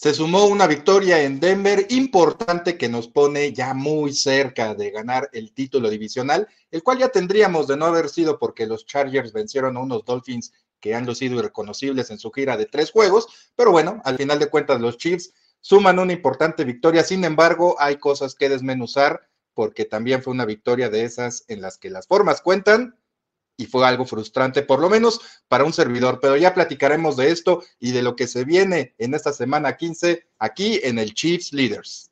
Se sumó una victoria en Denver importante que nos pone ya muy cerca de ganar el título divisional, el cual ya tendríamos de no haber sido porque los Chargers vencieron a unos Dolphins que han sido irreconocibles en su gira de tres juegos, pero bueno, al final de cuentas los Chiefs suman una importante victoria, sin embargo hay cosas que desmenuzar porque también fue una victoria de esas en las que las formas cuentan y fue algo frustrante, por lo menos para un servidor, pero ya platicaremos de esto y de lo que se viene en esta semana 15 aquí en el Chiefs Leaders.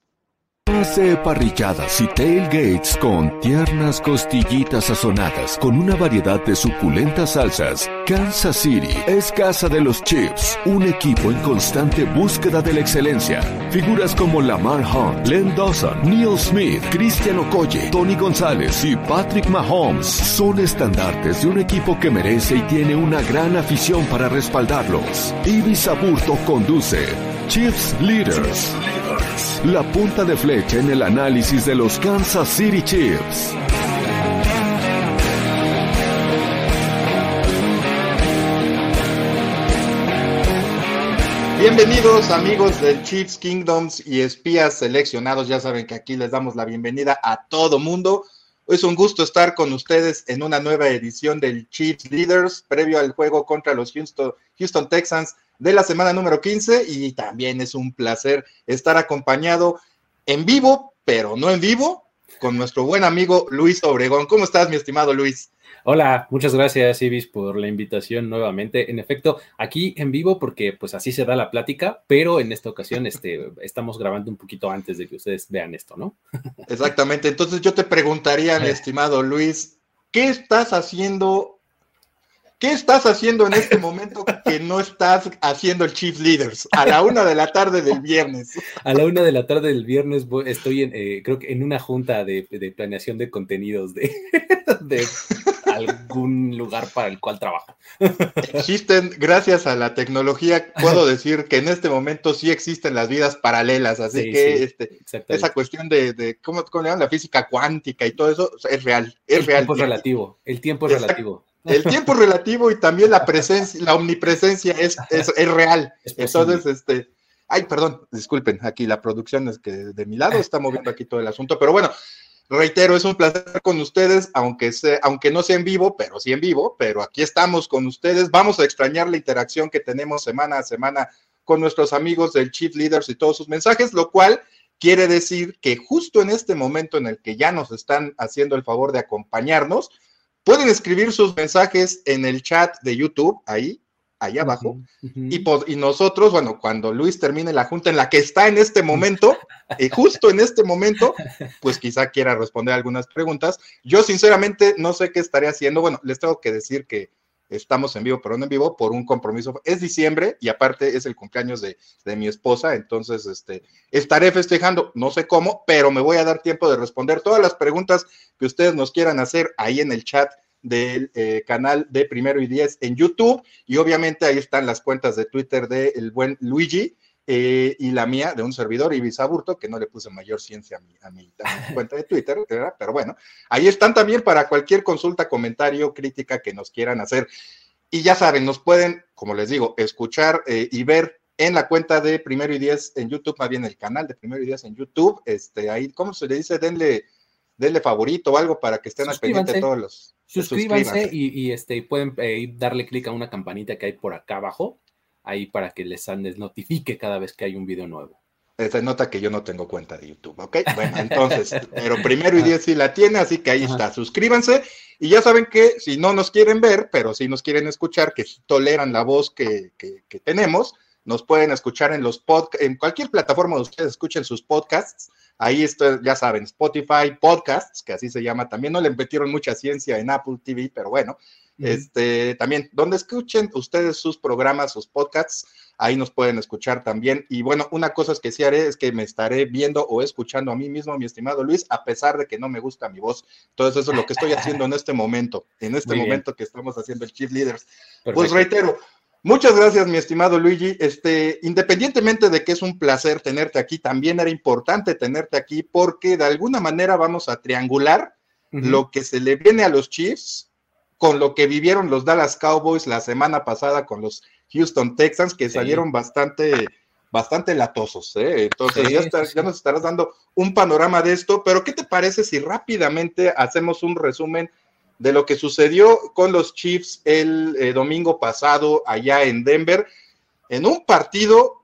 Hace parrilladas y tailgates con tiernas costillitas sazonadas con una variedad de suculentas salsas. Kansas City es casa de los Chiefs, un equipo en constante búsqueda de la excelencia. Figuras como Lamar Hunt, Len Dawson, Neil Smith, Christian Okoye, Tony González y Patrick Mahomes son estandartes de un equipo que merece y tiene una gran afición para respaldarlos. Ibis Aburto conduce Chiefs Leaders. La punta de flecha en el análisis de los Kansas City Chiefs. Bienvenidos amigos del Chiefs Kingdoms y espías seleccionados. Ya saben que aquí les damos la bienvenida a todo mundo. Es un gusto estar con ustedes en una nueva edición del Chiefs Leaders previo al juego contra los Houston, Houston Texans de la semana número 15 y también es un placer estar acompañado en vivo, pero no en vivo, con nuestro buen amigo Luis Obregón. ¿Cómo estás, mi estimado Luis? Hola, muchas gracias Ibis por la invitación nuevamente. En efecto, aquí en vivo porque pues así se da la plática, pero en esta ocasión este, estamos grabando un poquito antes de que ustedes vean esto, ¿no? Exactamente, entonces yo te preguntaría, mi estimado Luis, ¿qué estás haciendo ¿Qué estás haciendo en este momento que no estás haciendo el Chief Leaders? A la una de la tarde del viernes. A la una de la tarde del viernes estoy en, eh, creo que en una junta de, planeación de contenidos de, de, algún lugar para el cual trabajo. Existen, gracias a la tecnología, puedo decir que en este momento sí existen las vidas paralelas, así que este, esa cuestión de, ¿cómo, ¿cómo, le llaman? La física cuántica y todo eso es real, es el real. Tiempo es relativo, el tiempo es relativo. El tiempo relativo y también la presencia, la omnipresencia es, es, real. Entonces, este, ay, perdón, disculpen, aquí la producción es que de mi lado está moviendo aquí todo el asunto, pero bueno, reitero, es un placer con ustedes, aunque, sea, aunque no sea en vivo, pero sí en vivo, pero aquí estamos con ustedes. Vamos a extrañar la interacción que tenemos semana a semana con nuestros amigos del Chief Leaders y todos sus mensajes, lo cual quiere decir que justo en este momento en el que ya nos están haciendo el favor de acompañarnos, Pueden escribir sus mensajes en el chat de YouTube, ahí, ahí abajo. y, y, nosotros, bueno, cuando Luis termine la junta en la que está en este momento, y justo en este momento, pues quizá quiera responder algunas preguntas. Yo sinceramente no sé qué estaré haciendo. Bueno, les tengo que decir que estamos en vivo, pero no en vivo, por un compromiso. Es diciembre y aparte es el cumpleaños de, mi esposa, entonces este, estaré festejando, no sé cómo, pero me voy a dar tiempo de responder todas las preguntas que ustedes nos quieran hacer ahí en el chat del eh, canal de Primero y Diez en YouTube y obviamente ahí están las cuentas de Twitter del buen Luigi. Eh, y la mía de un servidor, Ibis Aburto, que no le puse mayor ciencia a mi, a mi, cuenta de Twitter, pero bueno, ahí están también para cualquier consulta, comentario, crítica que nos quieran hacer. Y ya saben, nos pueden, como les digo, escuchar eh, y ver en la cuenta de Primero y Diez en YouTube, más bien el canal de Primero y Diez en YouTube, este, ahí, ¿cómo se le dice? Denle, denle favorito o algo para que estén al pendiente de todos los. Suscríbanse, Y, este, pueden eh, darle clic a una campanita que hay por acá abajo ahí para que les, les notifique cada vez que hay un video nuevo. Se nota que yo no tengo cuenta de YouTube, ¿ok? Bueno, entonces, pero primero y diez sí la tiene, así que ahí está. Suscríbanse y ya saben que si no nos quieren ver, pero si nos quieren escuchar, que toleran la voz que, que, tenemos, nos pueden escuchar en los podcasts, en cualquier plataforma donde ustedes escuchen sus podcasts. Ahí está, ya saben, Spotify Podcasts, que así se llama. También no le metieron mucha ciencia en Apple TV, pero bueno, este, también, donde escuchen ustedes sus programas, sus podcasts, ahí nos pueden escuchar también. Y bueno, una cosa que sí haré es que me estaré viendo o escuchando a mí mismo, mi estimado Luis, a pesar de que no me gusta mi voz. Entonces, eso es lo que estoy haciendo en este momento, en este momento que estamos haciendo el Chief Leaders. Pues reitero, Muchas gracias, mi estimado Luigi. Este, independientemente de que es un placer tenerte aquí, también era importante tenerte aquí porque de alguna manera vamos a triangular lo que se le viene a los Chiefs con lo que vivieron los Dallas Cowboys la semana pasada con los Houston Texans, que salieron bastante, bastante latosos, ¿eh? Entonces ya, ya nos estarás dando un panorama de esto, pero ¿qué te parece si rápidamente hacemos un resumen de lo que sucedió con los Chiefs el eh, domingo pasado allá en Denver, en un partido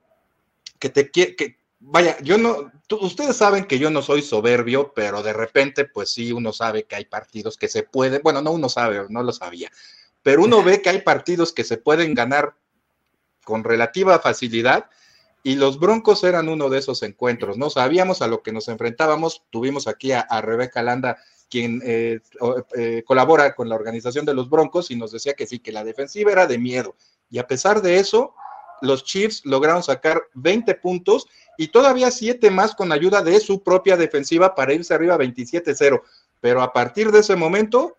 que te que, vaya, yo no, ustedes saben que yo no soy soberbio, pero de repente, pues sí, uno sabe que hay partidos que se pueden, bueno, no uno sabe, no lo sabía, pero uno ve que hay partidos que se pueden ganar con relativa facilidad y los Broncos eran uno de esos encuentros, ¿no? Sabíamos a lo que nos enfrentábamos, tuvimos aquí a, Rebeca Landa, quien eh, eh, colabora con la organización de los Broncos y nos decía que sí, que la defensiva era de miedo. Y a pesar de eso, los Chiefs lograron sacar 20 puntos y todavía 7 más con ayuda de su propia defensiva para irse arriba 27-0. Pero a partir de ese momento,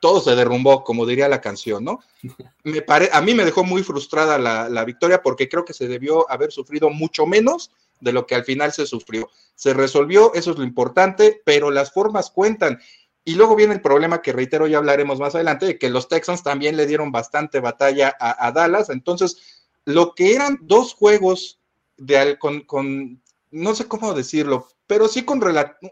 todo se derrumbó, como diría la canción, ¿no? Me pare, a mí me dejó muy frustrada la, victoria porque creo que se debió haber sufrido mucho menos de lo que al final se sufrió. Se resolvió, eso es lo importante, pero las formas cuentan. Y luego viene el problema que reitero, ya hablaremos más adelante, de que los Texans también le dieron bastante batalla a, Dallas. Entonces, lo que eran dos juegos de, con, con, no sé cómo decirlo, pero sí con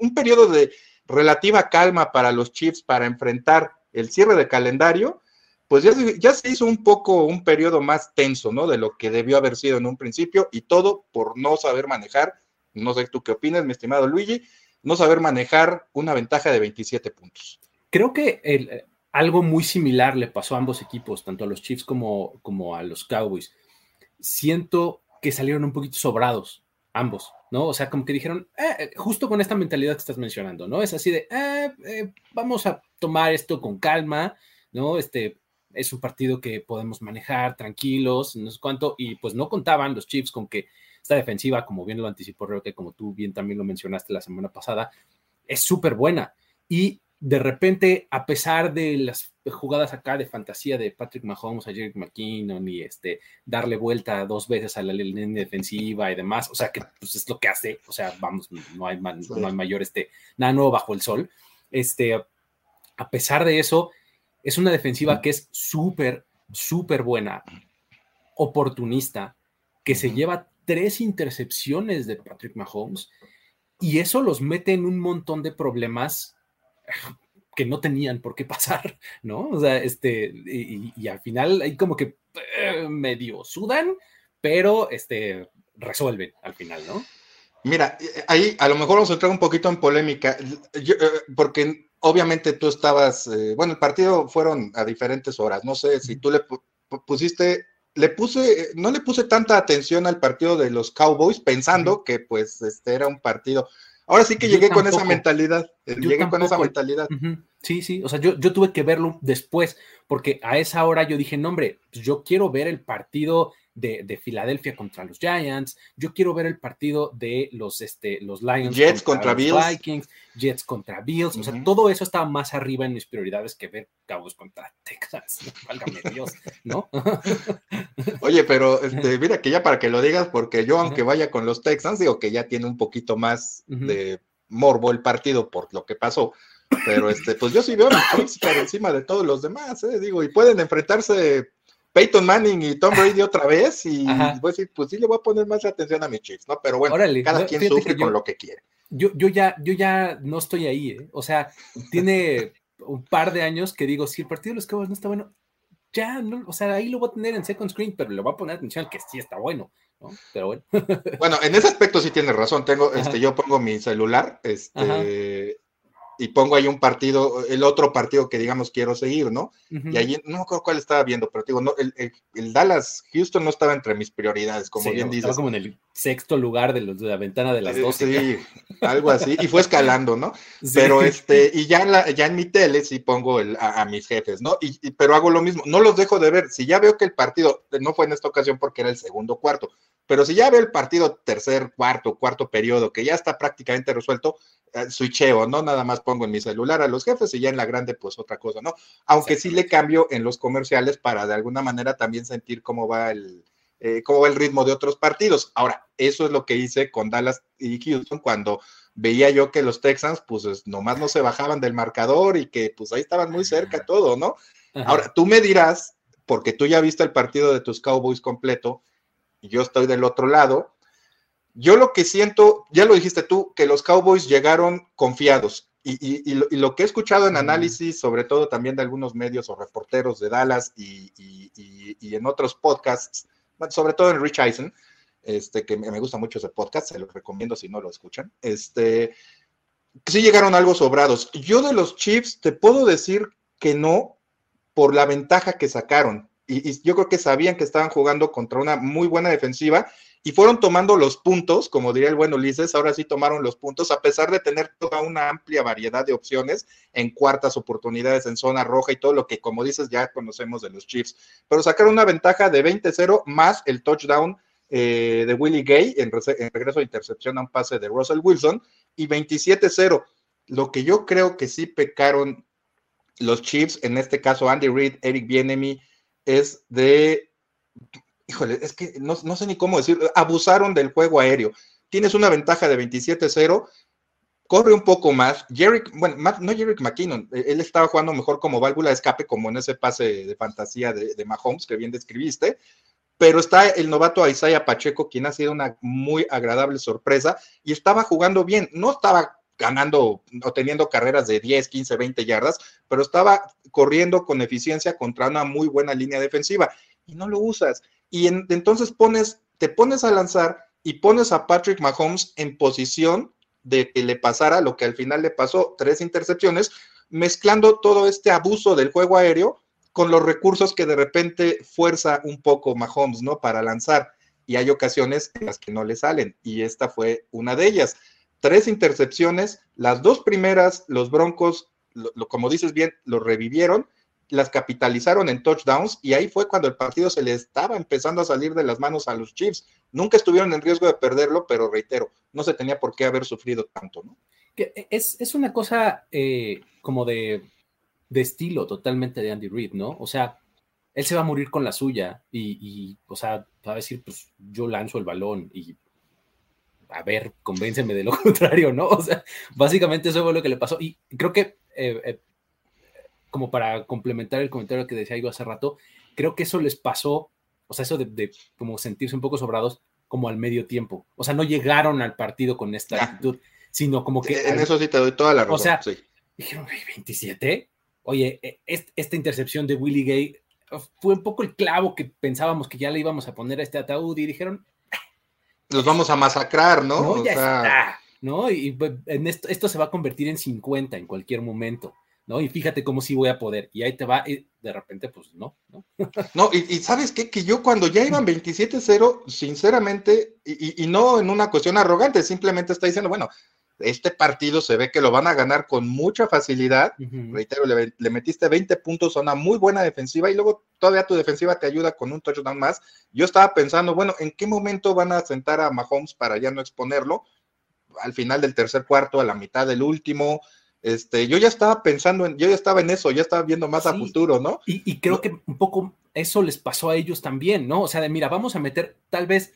un periodo de relativa calma para los Chiefs para enfrentar el cierre de calendario, pues ya, ya, se hizo un poco un periodo más tenso, ¿no? De lo que debió haber sido en un principio y todo por no saber manejar, no sé tú qué opinas, mi estimado Luigi, no saber manejar una ventaja de 27 puntos. Creo que algo muy similar le pasó a ambos equipos, tanto a los Chiefs como, como a los Cowboys. Siento que salieron un poquito sobrados, ambos. ¿no? O sea, como que dijeron, eh, eh, justo con esta mentalidad que estás mencionando, ¿no? Es así de, eh, vamos a tomar esto con calma, ¿no? Este es un partido que podemos manejar tranquilos, no sé cuánto, y pues no contaban los Chiefs con que esta defensiva, como bien lo anticipó que como tú bien también lo mencionaste la semana pasada, es súper buena. Y de repente, a pesar de las jugadas acá de fantasía de Patrick Mahomes a Jerry McKinnon y este, darle vuelta dos veces a la línea defensiva y demás, o sea que pues, es lo que hace, o sea, vamos, no hay, no hay mayor, este, nada nuevo bajo el sol. Este, a pesar de eso, es una defensiva que es súper, súper buena, oportunista, que se lleva tres intercepciones de Patrick Mahomes y eso los mete en un montón de problemas que no tenían por qué pasar, ¿no? O sea, este, y, al final hay como que eh, medio sudan, pero este, resuelven al final, ¿no? Mira, eh, ahí a lo mejor vamos a entrar un poquito en polémica, eh, porque obviamente tú estabas, bueno, el partido fueron a diferentes horas, no sé si tú le pusiste, le puse, no le puse tanta atención al partido de los Cowboys pensando que pues este era un partido, Ahora sí que llegué con esa mentalidad. Eh, llegué con esa mentalidad. Sí, sí. O sea, yo, yo, tuve que verlo después, porque a esa hora yo dije, no, hombre, pues yo quiero ver el partido de, Filadelfia contra los Giants, yo quiero ver el partido de los, este, los Lions Jets contra, Bills. Vikings, Jets contra Bills, o sea, todo eso estaba más arriba en mis prioridades que ver Cowboys contra Texas, válgame Dios, ¿no? Oye, pero este, mira que ya para que lo digas, porque yo aunque vaya con los Texans, digo que ya tiene un poquito más de morbo el partido por lo que pasó, pero este, pues yo sí veo a los por encima de todos los demás, ¿eh? digo, y pueden enfrentarse Peyton Manning y Tom Brady otra vez y voy a decir, pues sí le voy a poner más atención a mis Chiefs, ¿no? Pero bueno, cada quien sufre con lo que quiere. Yo, yo, ya, yo ya no estoy ahí, ¿eh? O sea, tiene un par de años que digo, si el partido de los Cowboys no está bueno, ya, no, o sea, ahí lo voy a tener en second screen, pero le voy a poner atención al que sí está bueno, ¿no? Pero bueno. bueno, en ese aspecto sí tienes razón. Tengo, este, yo pongo mi celular, este, y pongo ahí un partido, el otro partido que digamos quiero seguir, ¿no? Y allí, no me acuerdo cuál estaba viendo, pero digo, no, el, Dallas Houston no estaba entre mis prioridades, como bien dices. Estaba como en el sexto lugar de, los, de la ventana de las dos. Sí, algo así, y fue escalando, ¿no? Pero este, y ya en, la, ya en mi tele sí pongo el, a, mis jefes, ¿no? Y, pero hago lo mismo, no los dejo de ver. Si ya veo que el partido, no fue en esta ocasión porque era el segundo cuarto, pero si ya veo el partido tercer, cuarto, cuarto periodo, que ya está prácticamente resuelto, eh, switcheo, ¿no? Nada más pongo en mi celular a los jefes y ya en la grande, pues otra cosa, ¿no? Aunque sí le cambio en los comerciales para de alguna manera también sentir cómo va el, eh, cómo va el ritmo de otros partidos. Ahora, eso es lo que hice con Dallas y Houston cuando veía yo que los Texans, pues nomás no se bajaban del marcador y que pues ahí estaban muy cerca todo, ¿no? Ahora, tú me dirás, porque tú ya viste el partido de tus Cowboys completo, yo estoy del otro lado, Yo lo que siento, ya lo dijiste tú, que los Cowboys llegaron confiados. Y, lo, que he escuchado en análisis, sobre todo también de algunos medios o reporteros de Dallas y, en otros podcasts, sobre todo en Rich Eisen, este, que me gusta mucho ese podcast, se los recomiendo si no lo escuchan, este, sí llegaron algo sobrados. Yo de los Chiefs te puedo decir que no por la ventaja que sacaron. Y, yo creo que sabían que estaban jugando contra una muy buena defensiva y fueron tomando los puntos, como diría el buen Ulises, ahora sí tomaron los puntos, a pesar de tener toda una amplia variedad de opciones en cuartas oportunidades en zona roja y todo lo que, como dices, ya conocemos de los Chiefs. Pero sacaron una ventaja de 20-0 más el touchdown eh, de Willie Gay en, regreso de intercepción a un pase de Russell Wilson y 27-0. Lo que yo creo que sí pecaron los Chiefs, en este caso Andy Reid, Eric Bienemy, es de, híjole, es que no, sé ni cómo decir, abusaron del juego aéreo. Tienes una ventaja de 27-0, corre un poco más. Jerry, bueno, no Jerry McKinnon, él estaba jugando mejor como válvula de escape, como en ese pase de fantasía de, de Mahomes que bien describiste, pero está el novato Isaiah Pacheco, quien ha sido una muy agradable sorpresa y estaba jugando bien. No estaba ganando o teniendo carreras de 10, 15, 20 yardas, pero estaba corriendo con eficiencia contra una muy buena línea defensiva y no lo usas. Y entonces pones, te pones a lanzar y pones a Patrick Mahomes en posición de que le pasara lo que al final le pasó, tres intercepciones, mezclando todo este abuso del juego aéreo con los recursos que de repente fuerza un poco Mahomes, ¿no? Para lanzar. Y hay ocasiones en las que no le salen. Y esta fue una de ellas. Tres intercepciones. Las dos primeras, los Broncos, lo, como dices bien, lo revivieron, las capitalizaron en touchdowns. Y ahí fue cuando el partido se le estaba empezando a salir de las manos a los Chiefs. Nunca estuvieron en riesgo de perderlo, pero reitero, no se tenía por qué haber sufrido tanto, ¿no? Es, es una cosa eh, como de de estilo totalmente de Andy Reid, ¿no? O sea, él se va a morir con la suya y, o sea, va a decir, pues yo lanzo el balón y a ver, convénceme de lo contrario, ¿no? O sea, básicamente eso fue lo que le pasó. Y creo que, eh, eh, como para complementar el comentario que decía yo hace rato, creo que eso les pasó, o sea, eso de, como sentirse un poco sobrados, como al medio tiempo. O sea, no llegaron al partido con esta actitud, sino como que... En eso sí te doy toda la razón. O sea, dijeron, 27, oye, e, esta intercepción de Willie Gay fue un poco el clavo que pensábamos que ya le íbamos a poner a este ataúd y dijeron, los vamos a masacrar, ¿no? No, ya está, ¿no? Y pues, en esto, esto se va a convertir en 50 en cualquier momento, ¿no? Y fíjate cómo sí voy a poder. Y ahí te va, y de repente, pues no, ¿no? no, y, sabes qué, que yo cuando ya iban 27-0, sinceramente, y, y, no en una cuestión arrogante, simplemente está diciendo, bueno, este partido se ve que lo van a ganar con mucha facilidad. Reitero, le, metiste 20 puntos a una muy buena defensiva y luego todavía tu defensiva te ayuda con un touchdown más. Yo estaba pensando, bueno, ¿en qué momento van a sentar a Mahomes para ya no exponerlo? Al final del tercer cuarto, a la mitad del último. Este, yo ya estaba pensando en, yo ya estaba en eso, ya estaba viendo más a futuro, ¿no? Y, y creo que un poco eso les pasó a ellos también, ¿no? O sea, de mira, vamos a meter tal vez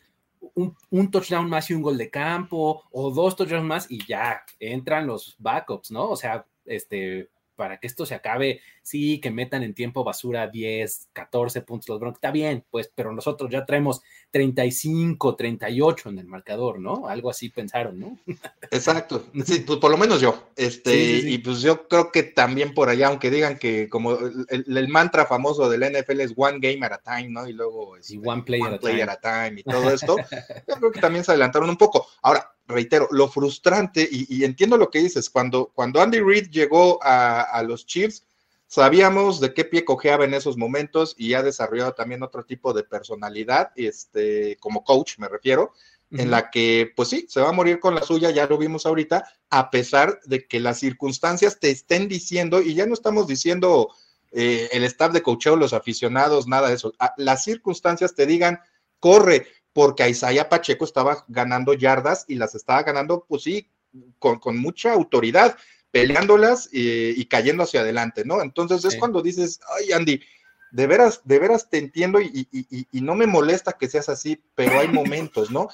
un, touchdown más y un gol de campo, o dos touchdowns más y ya entran los backups, ¿no? O sea, este, para que esto se acabe, sí, que metan en tiempo basura 10, 14 puntos los Broncos, está bien, pues, pero nosotros ya traemos 35, 38 en el marcador, ¿no? Algo así pensaron, ¿no? Exacto, sí, pues por lo menos yo, este, y pues yo creo que también por allá, aunque digan que como el, mantra famoso del NFL es one game at a time, ¿no? Y luego es este, one player, at, a time y todo esto, yo creo que también se adelantaron un poco. Ahora, reitero, lo frustrante, y, entiendo lo que dices, cuando, cuando Andy Reid llegó a, los Chiefs, sabíamos de qué pie cojeaba en esos momentos y ha desarrollado también otro tipo de personalidad, este, como coach me refiero, en la que, pues sí, se va a morir con la suya, ya lo vimos ahorita, a pesar de que las circunstancias te estén diciendo, y ya no estamos diciendo eh, el staff de coacheo, los aficionados, nada de eso, las circunstancias te digan, corre, porque Isaiah Pacheco estaba ganando yardas y las estaba ganando, pues sí, con, mucha autoridad, peleándolas eh, y cayendo hacia adelante, ¿no? Entonces es cuando dices, ay, Andy, de veras, de veras te entiendo y, no me molesta que seas así, pero hay momentos, ¿no?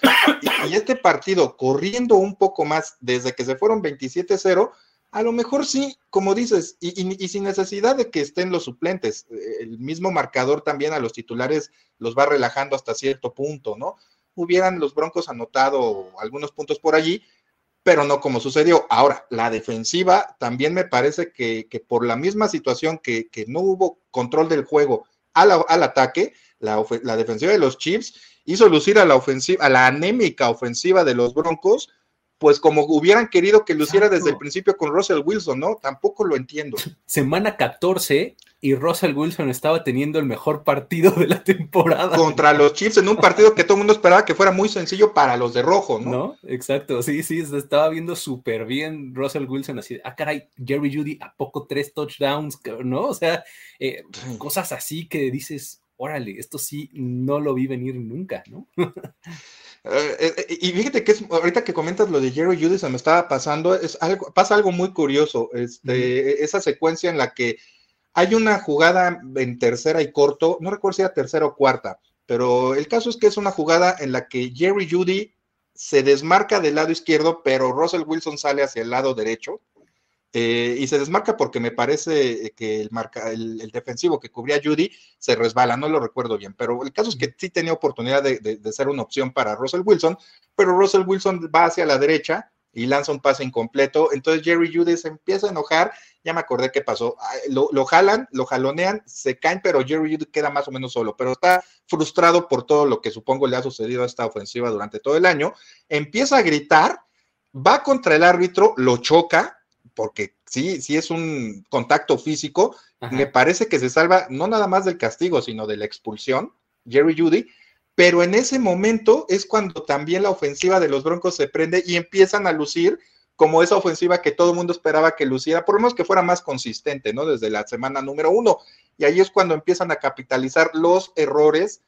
Y, este partido, corriendo un poco más desde que se fueron 27-0, a lo mejor sí, como dices, y, sin necesidad de que estén los suplentes. Eh, el mismo marcador también a los titulares los va relajando hasta cierto punto, ¿no? hubieran los Broncos anotado algunos puntos por allí, pero no como sucedió. Ahora, la defensiva también me parece que, por la misma situación que, no hubo control del juego al, ataque, la, la, defensiva de los Chiefs hizo lucir a la ofensiva, a la anémica ofensiva de los Broncos pues como hubieran querido que luciera desde el principio con Russell Wilson, ¿no? Tampoco lo entiendo. Semana 14 y Russell Wilson estaba teniendo el mejor partido de la temporada. Contra los Chiefs en un partido que todo el mundo esperaba que fuera muy sencillo para los de rojo, ¿no? No, exacto, sí, sí, se estaba viendo súper bien Russell Wilson, así, ah, caray, Jerry Judy, ¿a poco tres touchdowns? ¿No? O sea, eh, cosas así que dices, órale, esto sí no lo vi venir nunca, ¿no? Eh, eh, y fíjate que es, ahorita que comentas lo de Jerry Judy se me estaba pasando, es algo, pasa algo muy curioso, este, esa secuencia en la que hay una jugada en tercera y corto, no recuerdo si era tercera o cuarta, pero el caso es que es una jugada en la que Jerry Judy se desmarca del lado izquierdo, pero Russell Wilson sale hacia el lado derecho. Eh, y se desmarca porque me parece que el, marca, el, defensivo que cubría Judy se resbala, no lo recuerdo bien, pero el caso es que sí tenía oportunidad de, de, ser una opción para Russell Wilson, pero Russell Wilson va hacia la derecha y lanza un pase incompleto, entonces Jerry Judy se empieza a enojar, ya me acordé qué pasó, lo, lo, jalan, lo jalonean, se caen, pero Jerry Judy queda más o menos solo, pero está frustrado por todo lo que supongo le ha sucedido a esta ofensiva durante todo el año, empieza a gritar, va contra el árbitro, lo choca, porque sí, sí es un contacto físico, me parece que se salva no nada más del castigo, sino de la expulsión, Jerry Judy, pero en ese momento es cuando también la ofensiva de los Broncos se prende y empiezan a lucir como esa ofensiva que todo el mundo esperaba que luciera, por lo menos que fuera más consistente, ¿no? Desde la semana número uno. Y ahí es cuando empiezan a capitalizar los errores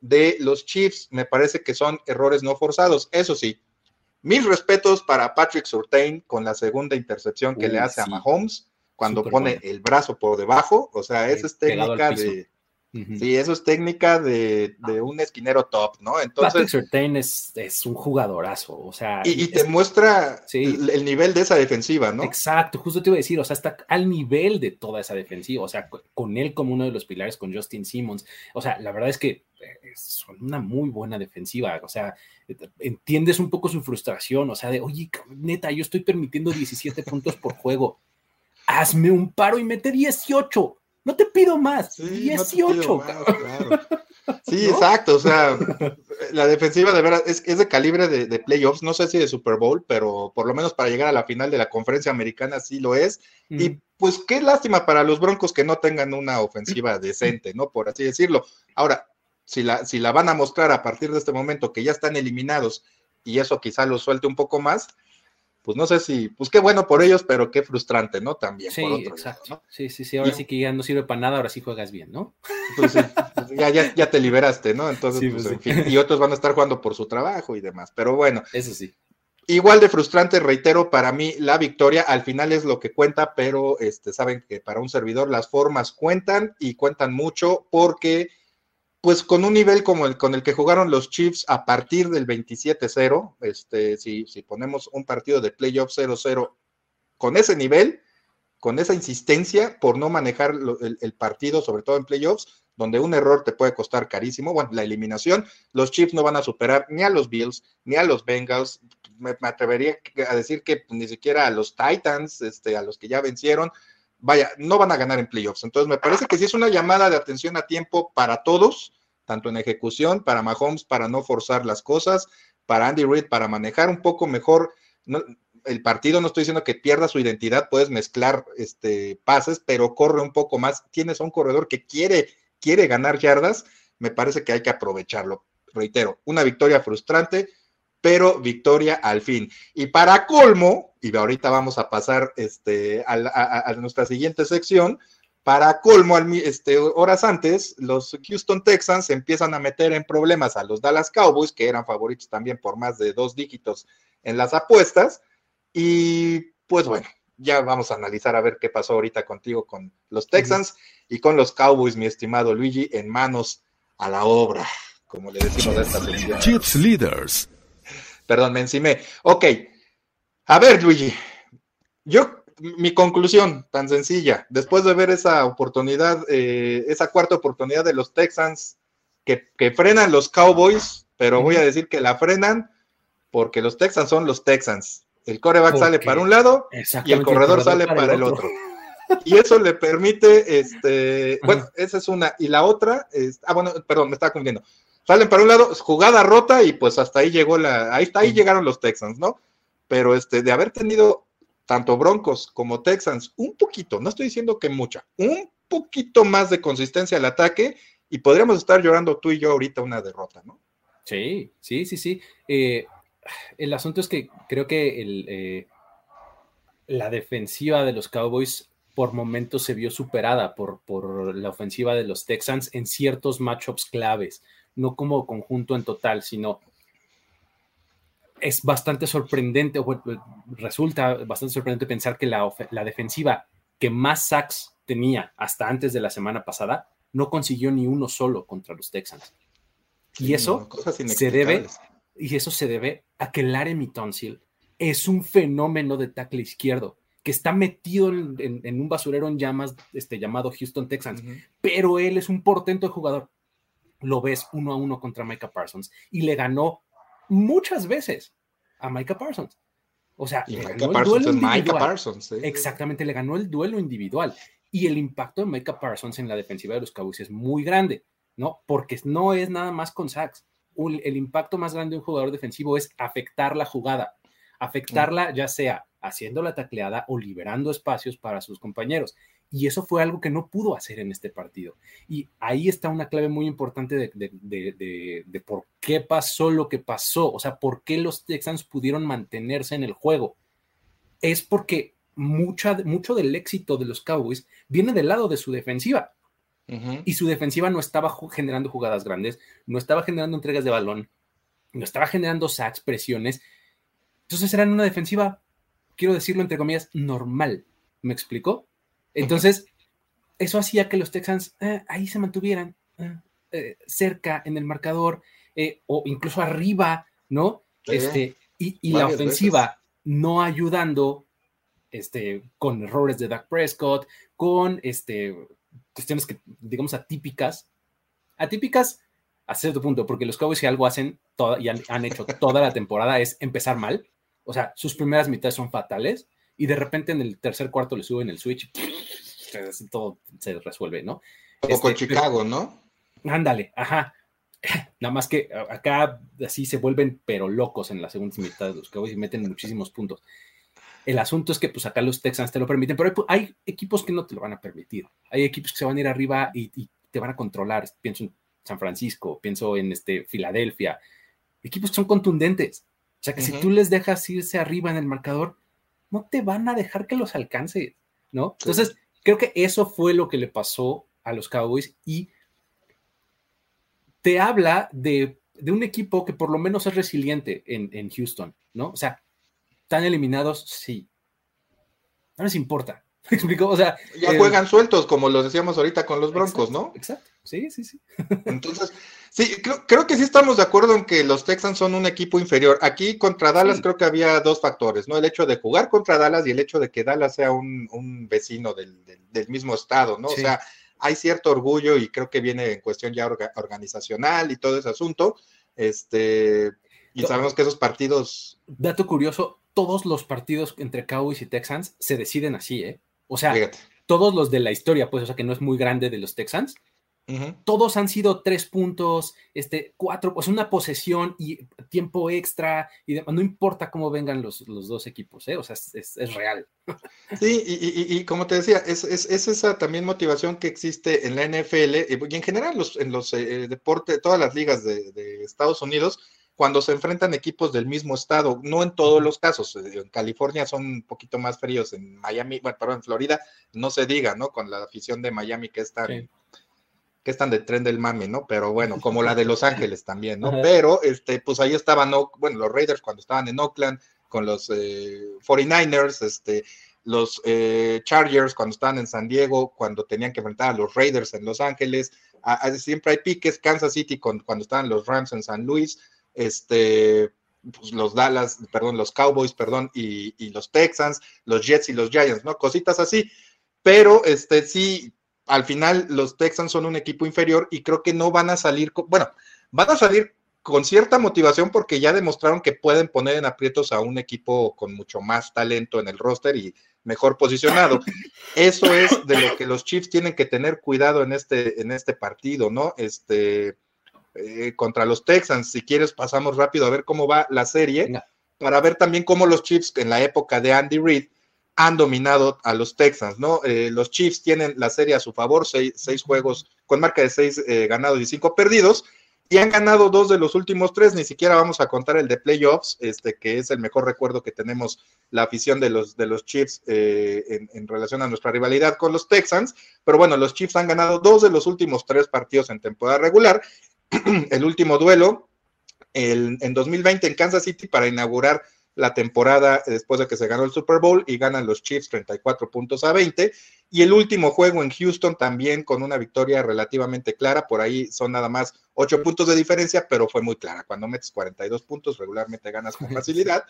de los Chiefs. Me parece que son errores no forzados. Eso sí, mis respetos para Patrick Surtain con la segunda intercepción que le hace a Mahomes cuando pone el brazo por debajo. O sea, esa es técnica de Sí, eso es técnica de, un esquinero top, ¿no? Entonces. Patrick es, es, un jugadorazo, o sea. Y, te muestra el, nivel de esa defensiva, ¿no? Exacto, justo te iba a decir, o sea, está al nivel de toda esa defensiva, o sea, con él como uno de los pilares, con Justin Simmons. O sea, la verdad es que son una muy buena defensiva, o sea, entiendes un poco su frustración, o sea, de, oye, neta, yo estoy permitiendo 17 puntos por juego. Hazme un paro y mete 18 no te pido más. 18. Sí, exacto. O sea, la defensiva de verdad es, es de calibre de, playoffs. No sé si de Super Bowl, pero por lo menos para llegar a la final de la conferencia americana sí lo es. Y mm. pues qué lástima para los Broncos que no tengan una ofensiva decente, ¿no? Por así decirlo. Ahora, si la, si la van a mostrar a partir de este momento que ya están eliminados y eso quizá los suelte un poco más, pues no sé si, pues qué bueno por ellos, pero qué frustrante, ¿no? También. Sí, exacto. Sí, sí, sí, ahora sí que ya no sirve para nada, ahora sí juegas bien, ¿no? Pues, pues ya, ya, ya, te liberaste, ¿no? Entonces, pues, en fin, y otros van a estar jugando por su trabajo y demás, pero bueno. Eso sí. Igual de frustrante, reitero, para mí la victoria al final es lo que cuenta, pero este, saben que para un servidor las formas cuentan y cuentan mucho porque pues con un nivel como el con el que jugaron los Chiefs a partir del 27-0, este, si, si ponemos un partido de playoff 0-0 con ese nivel, con esa insistencia por no manejar el, partido, sobre todo en playoffs, donde un error te puede costar carísimo, bueno, la eliminación, los Chiefs no van a superar ni a los Bills, ni a los Bengals, me, atrevería a decir que ni siquiera a los Titans, este, a los que ya vencieron, vaya, no van a ganar en playoffs. Entonces, me parece que sí es una llamada de atención a tiempo para todos, tanto en ejecución, para Mahomes, para no forzar las cosas, para Andy Reid, para manejar un poco mejor el partido. No estoy diciendo que pierda su identidad, puedes mezclar este, pases, pero corre un poco más. Tienes a un corredor que quiere, quiere ganar yardas, me parece que hay que aprovecharlo. Reitero, una victoria frustrante, pero victoria al fin. Y para colmo, y ahorita vamos a pasar este, a, nuestra siguiente sección, para colmo, este, horas antes, los Houston Texans empiezan a meter en problemas a los Dallas Cowboys, que eran favoritos también por más de dos dígitos en las apuestas. Y pues bueno, ya vamos a analizar a ver qué pasó ahorita contigo con los Texans y con los Cowboys, mi estimado Luigi, en manos a la obra, como le decimos a esta sección. Chips Leaders Perdón, me encimé. Ok. A ver, Luigi. Yo, mi conclusión, tan sencilla, después de ver esa oportunidad, eh, esa cuarta oportunidad de los Texans que, frenan los Cowboys, pero voy a decir que la frenan porque los Texans son los Texans. El coreback sale para un lado y el corredor, sale para, el otro. Y eso le permite, este, bueno, esa es una. Y la otra, es, ah, bueno, perdón, me estaba confundiendo. Salen para un lado, jugada rota y pues hasta ahí llegó la, ahí está, ahí llegaron los Texans, ¿no? Pero este, de haber tenido tanto Broncos como Texans un poquito, no estoy diciendo que mucha, un poquito más de consistencia al ataque y podríamos estar llorando tú y yo ahorita una derrota, ¿no? Sí, sí, sí, sí. Eh, el asunto es que creo que el, eh, la defensiva de los Cowboys por momentos se vio superada por, por la ofensiva de los Texans en ciertos matchups claves, no como conjunto en total, sino es bastante sorprendente, o resulta bastante sorprendente pensar que la, la defensiva que más sacks tenía hasta antes de la semana pasada no consiguió ni uno solo contra los Texans. Y eso se debe y eso se debe a que Laremy Tonsil es un fenómeno de tackle izquierdo que está metido en, un basurero en llamas este, llamado Houston Texans, pero él es un portento de jugador. Lo ves uno a uno contra Micah Parsons y le ganó muchas veces a Micah Parsons. O sea, Parsons Exactamente, le ganó el duelo individual. Y el impacto de Micah Parsons en la defensiva de los Cowboys es muy grande, ¿no? Porque no es nada más con sacks. el impacto más grande de un jugador defensivo es afectar la jugada, afectarla ya sea haciendo la tacleada o liberando espacios para sus compañeros. Y eso fue algo que no pudo hacer en este partido. Y ahí está una clave muy importante de, por qué pasó lo que pasó, o sea, por qué los Texans pudieron mantenerse en el juego. Es porque mucha, mucho del éxito de los Cowboys viene del lado de su defensiva. Y su defensiva no estaba generando jugadas grandes, no estaba generando entregas de balón, no estaba generando sacks, presiones. Entonces eran una defensiva quiero decirlo entre comillas, normal. ¿Me explicó? Entonces, eso hacía que los Texans eh, ahí se mantuvieran eh, eh, cerca en el marcador o incluso arriba, ¿no? Este, y, la ofensiva no ayudando este, con errores de Dak Prescott, con este, cuestiones que, digamos, atípicas. Atípicas a cierto punto, porque los Cowboys si algo hacen y han hecho toda la temporada es empezar mal o sea, sus primeras mitades son fatales y de repente en el tercer cuarto le suben el switch, todo se resuelve, ¿no? Como con este, Chicago, ¿no? Ándale, ajá. Nada más que acá así se vuelven pero locos en la segunda mitad de los Cowboys y meten muchísimos puntos. El asunto es que pues acá los Texans te lo permiten, pero hay, equipos que no te lo van a permitir. Hay equipos que se van a ir arriba y, y te van a controlar. Pienso en San Francisco, pienso en este, Filadelfia. Equipos que son contundentes. O sea que si tú les dejas irse arriba en el marcador, no te van a dejar que los alcance, ¿no? Entonces, creo que eso fue lo que le pasó a los Cowboys y te habla de, un equipo que por lo menos es resiliente en, en Houston, ¿no? O sea, están eliminados, sí. No les importa, O sea, ya eh, juegan sueltos, como lo decíamos ahorita con los Broncos, ¿no? Exacto, sí, sí, sí. Entonces, sí, creo, que sí estamos de acuerdo en que los Texans son un equipo inferior. Aquí contra Dallas creo que había dos factores, ¿no? El hecho de jugar contra Dallas y el hecho de que Dallas sea un, vecino del, mismo estado, ¿no? O sea, hay cierto orgullo y creo que viene en cuestión ya organizacional y todo ese asunto. Este, y sabemos que esos partidos. Dato curioso, todos los partidos entre Cowboys y Texans se deciden así, ¿eh? O sea, todos los de la historia, pues, o sea, que no es muy grande de los Texans, todos han sido tres puntos, este, cuatro, pues una posesión y tiempo extra, y no importa cómo vengan los, dos equipos, ¿eh? o sea, es, real. Sí, y, como te decía, es, esa también motivación que existe en la NFL y en general los, en los eh, deportes, todas las ligas de Estados Unidos, cuando se enfrentan equipos del mismo estado, no en todos los casos, eh, en California son un poquito más fríos, en Miami, bueno, pero en Florida no se diga, ¿no? Con la afición de Miami que están, que están de tren del mami, ¿no? Pero bueno, como la de Los Ángeles también, ¿no? Pero, este, pues ahí estaban, bueno, los Raiders cuando estaban en Oakland, con los 49ers, eh, este, los eh, Chargers cuando estaban en San Diego, cuando tenían que enfrentar a los Raiders en Los Ángeles, siempre hay piques, Kansas City con, cuando estaban los Rams en San Luis, este, pues, los Dallas, perdón, los Cowboys, perdón, y, los Texans, los Jets y los Giants, ¿no? Cositas así. Pero, este, sí, al final los Texans son un equipo inferior y creo que no van a salir, bueno, van a salir con cierta motivación porque ya demostraron que pueden poner en aprietos a un equipo con mucho más talento en el roster y mejor posicionado. Eso es de lo que los Chiefs tienen que tener cuidado en este, en este partido, ¿no? Este, eh, contra los Texans. Si quieres, pasamos rápido a ver cómo va la serie, para ver también cómo los Chiefs en la época de Andy Reid han dominado a los Texans, ¿no? Eh, los Chiefs tienen la serie a su favor, seis, juegos con marca de seis eh, ganados y cinco perdidos, y han ganado dos de los últimos tres, ni siquiera vamos a contar el de playoffs, este, que es el mejor recuerdo que tenemos la afición de los, de los Chiefs eh, en, relación a nuestra rivalidad con los Texans, pero bueno, los Chiefs han ganado dos de los últimos tres partidos en temporada regular, el último duelo en 2020 en Kansas City para inaugurar la temporada después de que se ganó el Super Bowl y ganan los Chiefs 34 puntos a 20. Y el último juego en Houston también con una victoria relativamente clara, por ahí son nada más 8 puntos de diferencia, pero fue muy clara. Cuando metes 42 puntos, regularmente ganas con facilidad.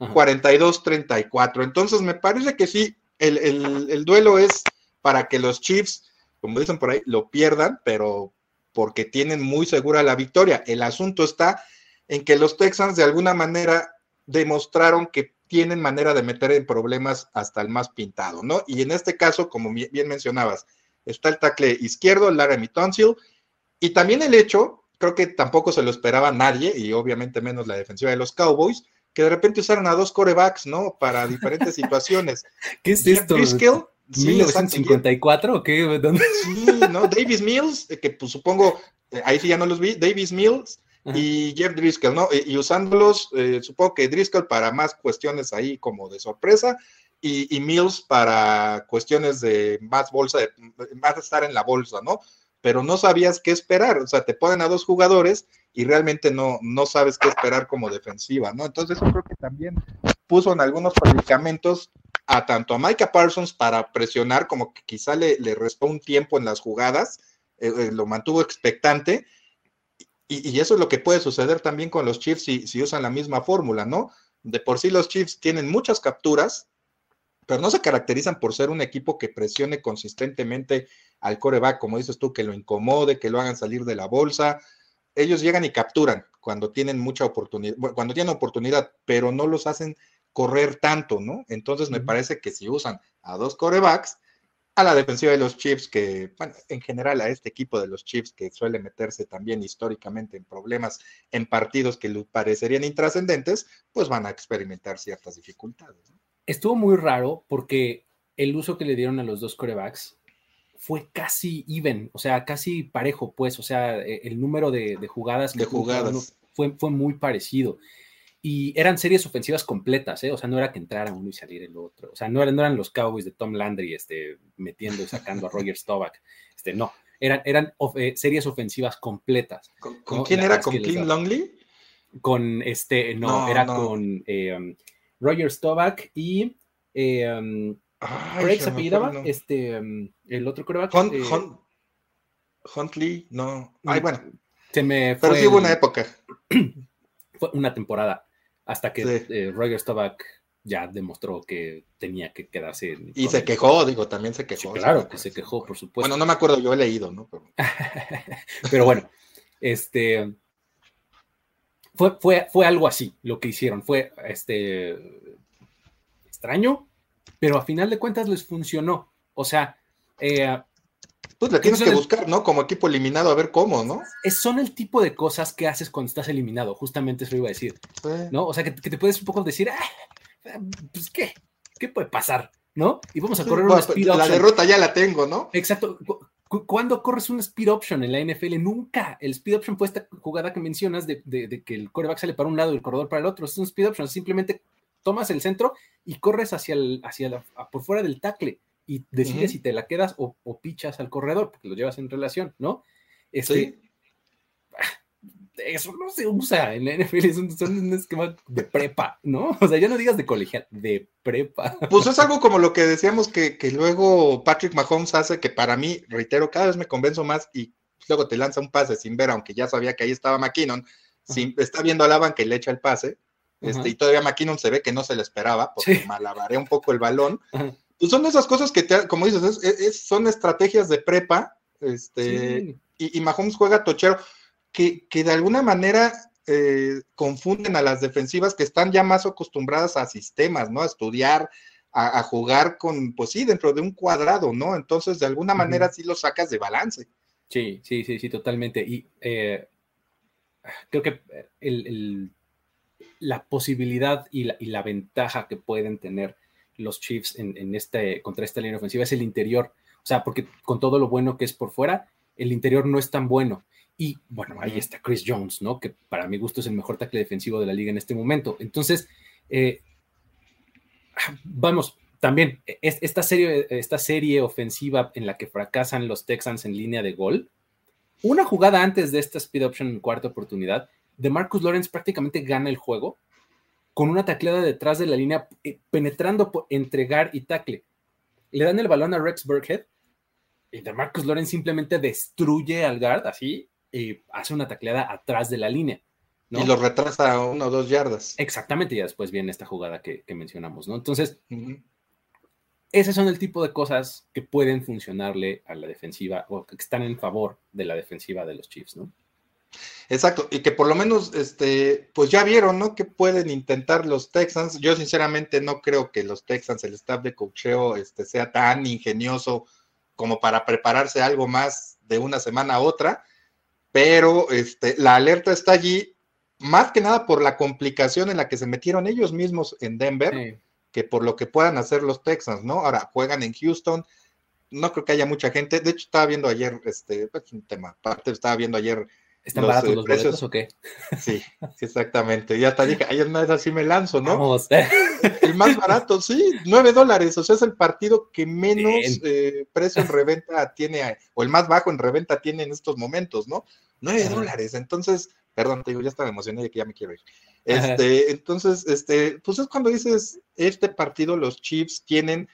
42-34. Entonces me parece que sí, el, el duelo es para que los Chiefs, como dicen por ahí, lo pierdan, pero porque tienen muy segura la victoria. El asunto está en que los Texans de alguna manera demostraron que tienen manera de meter en problemas hasta el más pintado, ¿no? Y en este caso, como bien mencionabas, está el tackle izquierdo, Laramie Tonsil, y también el hecho, creo que tampoco se lo esperaba nadie, y obviamente menos la defensiva de los Cowboys, que de repente usaran a dos corebacks, ¿no? Para diferentes situaciones. ¿Qué es esto? Driscoll, ¿1954 o qué? Sí, ¿no? Davis Mills, que pues supongo, eh, ahí sí ya no los vi, Davis Mills, y Jeff Driscoll, ¿no? Y, usándolos, eh, supongo que Driscoll para más cuestiones ahí como de sorpresa y, Mills para cuestiones de más bolsa, de, más estar en la bolsa, ¿no? Pero no sabías qué esperar, o sea, te ponen a dos jugadores y realmente no, no sabes qué esperar como defensiva, ¿no? Entonces yo creo que también puso en algunos predicamentos a tanto a Micah Parsons para presionar, como que quizá le, le restó un tiempo en las jugadas, eh, eh, lo mantuvo expectante, y, eso es lo que puede suceder también con los Chiefs si, si usan la misma fórmula, ¿no? De por sí los Chiefs tienen muchas capturas, pero no se caracterizan por ser un equipo que presione consistentemente al coreback, como dices tú, que lo incomode, que lo hagan salir de la bolsa. Ellos llegan y capturan cuando tienen mucha oportunidad, cuando tienen oportunidad, pero no los hacen correr tanto, ¿no? Entonces me parece que si usan a dos corebacks, a la defensiva de los Chiefs, que, bueno, en general a este equipo de los Chiefs que suele meterse también históricamente en problemas en partidos que les parecerían intrascendentes, pues van a experimentar ciertas dificultades. Estuvo muy raro porque el uso que le dieron a los dos corebacks fue casi even, o sea, casi parejo, pues, o sea, e, el número de, jugadas de jugadas fue, fue muy parecido y eran series ofensivas completas, ¿eh? o sea, no era que entrara uno y saliera el otro, o sea, no eran, no eran los Cowboys de Tom Landry este, metiendo y sacando a Roger Staubach, este, no, eran, eran eh, series ofensivas completas. ¿Con, quién era? ¿Con Kim Longley? Con este, no, era con eh, um, Roger Staubach y eh, um, Craig se apellidaba, este, um, el otro creo Huntley, no, ay, bueno. Se me fue Pero sí hubo una época. Fue una temporada hasta que eh, Roger Staubach ya demostró que tenía que quedarse. Y se quejó, digo, también se quejó. claro que se quejó, por supuesto. Bueno, no me acuerdo, yo he leído, ¿no? Pero, bueno, este. Fue, fue, fue algo así lo que hicieron. Fue este extraño, pero a final de cuentas les funcionó. O sea, eh, pues le tienes que buscar, ¿no? Como equipo eliminado, a ver cómo, ¿no? son el tipo de cosas que haces cuando estás eliminado, justamente eso iba a decir, ¿no? O sea, que, te puedes un poco decir, ah, pues qué, ¿qué puede pasar? ¿no? Y vamos a correr un speed option. La derrota ya la tengo, ¿no? Exacto. ¿Cuándo corres un speed option en la NFL? Nunca. El speed option fue esta jugada que mencionas de, que el coreback sale para un lado y el corredor para el otro. Es un speed option. Simplemente tomas el centro y corres hacia, el, hacia por fuera del tackle y decides si te la quedas o, pichas al corredor, porque lo llevas en relación, ¿no? Este, Eso no se usa en la NFL, es un, esquema de prepa, ¿no? O sea, ya no digas de colegial, de prepa. Pues es algo como lo que decíamos que, luego Patrick Mahomes hace, que para mí, reitero, cada vez me convenzo más y luego te lanza un pase sin ver, aunque ya sabía que ahí estaba McKinnon, está viendo a la banca y le echa el pase, este, y todavía McKinnon se ve que no se le esperaba, porque malabaré un poco el balón, pues son esas cosas que, te, como dices, son estrategias de prepa, este, y, Mahomes juega tochero, que, que, de alguna manera eh, confunden a las defensivas que están ya más acostumbradas a sistemas, ¿no? A estudiar, a, jugar con, pues sí, dentro de un cuadrado, ¿no? Entonces, de alguna manera sí lo sacas de balance. Sí, sí, sí, sí, totalmente. Y eh, creo que el, la posibilidad y la, y la, ventaja que pueden tener los Chiefs en, este, contra esta línea ofensiva es el interior. O sea, porque con todo lo bueno que es por fuera, el interior no es tan bueno. Y bueno, ahí está Chris Jones, ¿no? Que para mi gusto es el mejor tackle defensivo de la liga en este momento. Entonces, eh, vamos, también, esta serie, esta serie ofensiva en la que fracasan los Texans en línea de gol, una jugada antes de esta speed option en cuarta oportunidad, de Marcus Lawrence prácticamente gana el juego con una tacleada detrás de la línea, eh, penetrando por entregar y tackle. Le dan el balón a Rex Burkhead y de Marcus Lawrence simplemente destruye al guard así y hace una tacleada atrás de la línea. Y lo retrasa una o dos yardas. Exactamente, y después viene esta jugada que, mencionamos, ¿no? Entonces, ese son el tipo de cosas que pueden funcionarle a la defensiva o que están en favor de la defensiva de los Chiefs, ¿no? Exacto, y que por lo menos, este, pues ya vieron, ¿no? Que pueden intentar los Texans. Yo sinceramente no creo que los Texans, el staff de cocheo, este, sea tan ingenioso como para prepararse algo más de una semana a otra, pero este, la alerta está allí, más que nada por la complicación en la que se metieron ellos mismos en Denver que por lo que puedan hacer los Texans, ¿no? Ahora juegan en Houston, no creo que haya mucha gente. De hecho, estaba viendo ayer, este, es un tema aparte, estaba viendo ayer. ¿Están baratos eh, los precios o qué? Sí, sí, Y hasta dije, ayer una vez así me lanzo, ¿no? Vamos. El más barato, sí, nueve dólares. O sea, es el partido que menos eh, precio en reventa tiene, o el más bajo en reventa tiene en estos momentos, ¿no? Nueve dólares. Entonces, perdón, te digo, ya estaba emocionado de que ya me quiero ir. Este, entonces, este, pues es cuando dices, este partido los Chiefs tienen,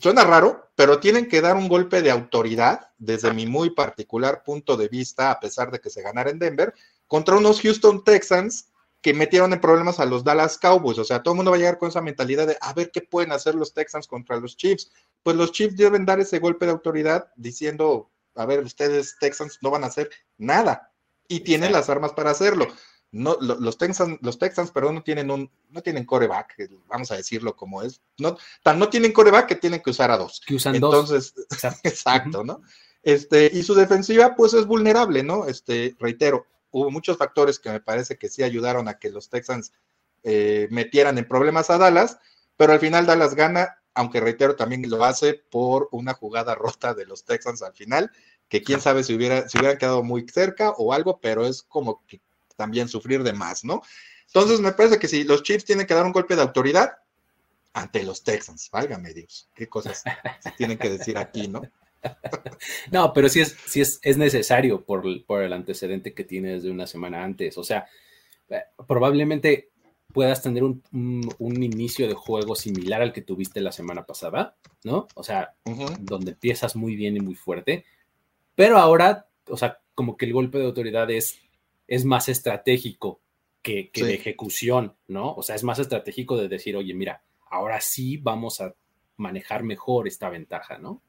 suena raro, pero tienen que dar un golpe de autoridad, desde mi muy particular punto de vista, a pesar de que se ganara en Denver, contra unos Houston Texans que metieron en problemas a los Dallas Cowboys. O sea, todo el mundo va a llegar con esa mentalidad de a ver qué pueden hacer los Texans contra los Chiefs. Pues los Chiefs deben dar ese golpe de autoridad diciendo, a ver, ustedes Texans no van a hacer nada y tienen las armas para hacerlo no, los Texans, los Texans, perdón, no tienen un, no tienen coreback, vamos a decirlo como es, no, tan no tienen coreback que tienen que usar a dos. Que usan Entonces, exacto, ¿no? Este, y su defensiva, pues es vulnerable, ¿no? Este, reitero, hubo muchos factores que me parece que sí ayudaron a que los Texans eh, metieran en problemas a Dallas, pero al final Dallas gana, aunque reitero, también lo hace por una jugada rota de los Texans al final, que quién sabe si hubiera, si hubieran quedado muy cerca o algo, pero es como que también sufrir de más, ¿no? Entonces me parece que si los Chiefs tienen que dar un golpe de autoridad ante los Texans, válgame Dios, qué cosas se tienen que decir aquí, ¿no? No, pero sí es, sí es, es necesario por, por, el antecedente que tienes de una semana antes. O sea, eh, probablemente puedas tener un, un, inicio de juego similar al que tuviste la semana pasada, ¿no? O sea, donde empiezas muy bien y muy fuerte, pero ahora, o sea, como que el golpe de autoridad es es más estratégico que, de ejecución, ¿no? O sea, es más estratégico de decir, oye, mira, ahora sí vamos a manejar mejor esta ventaja, ¿no?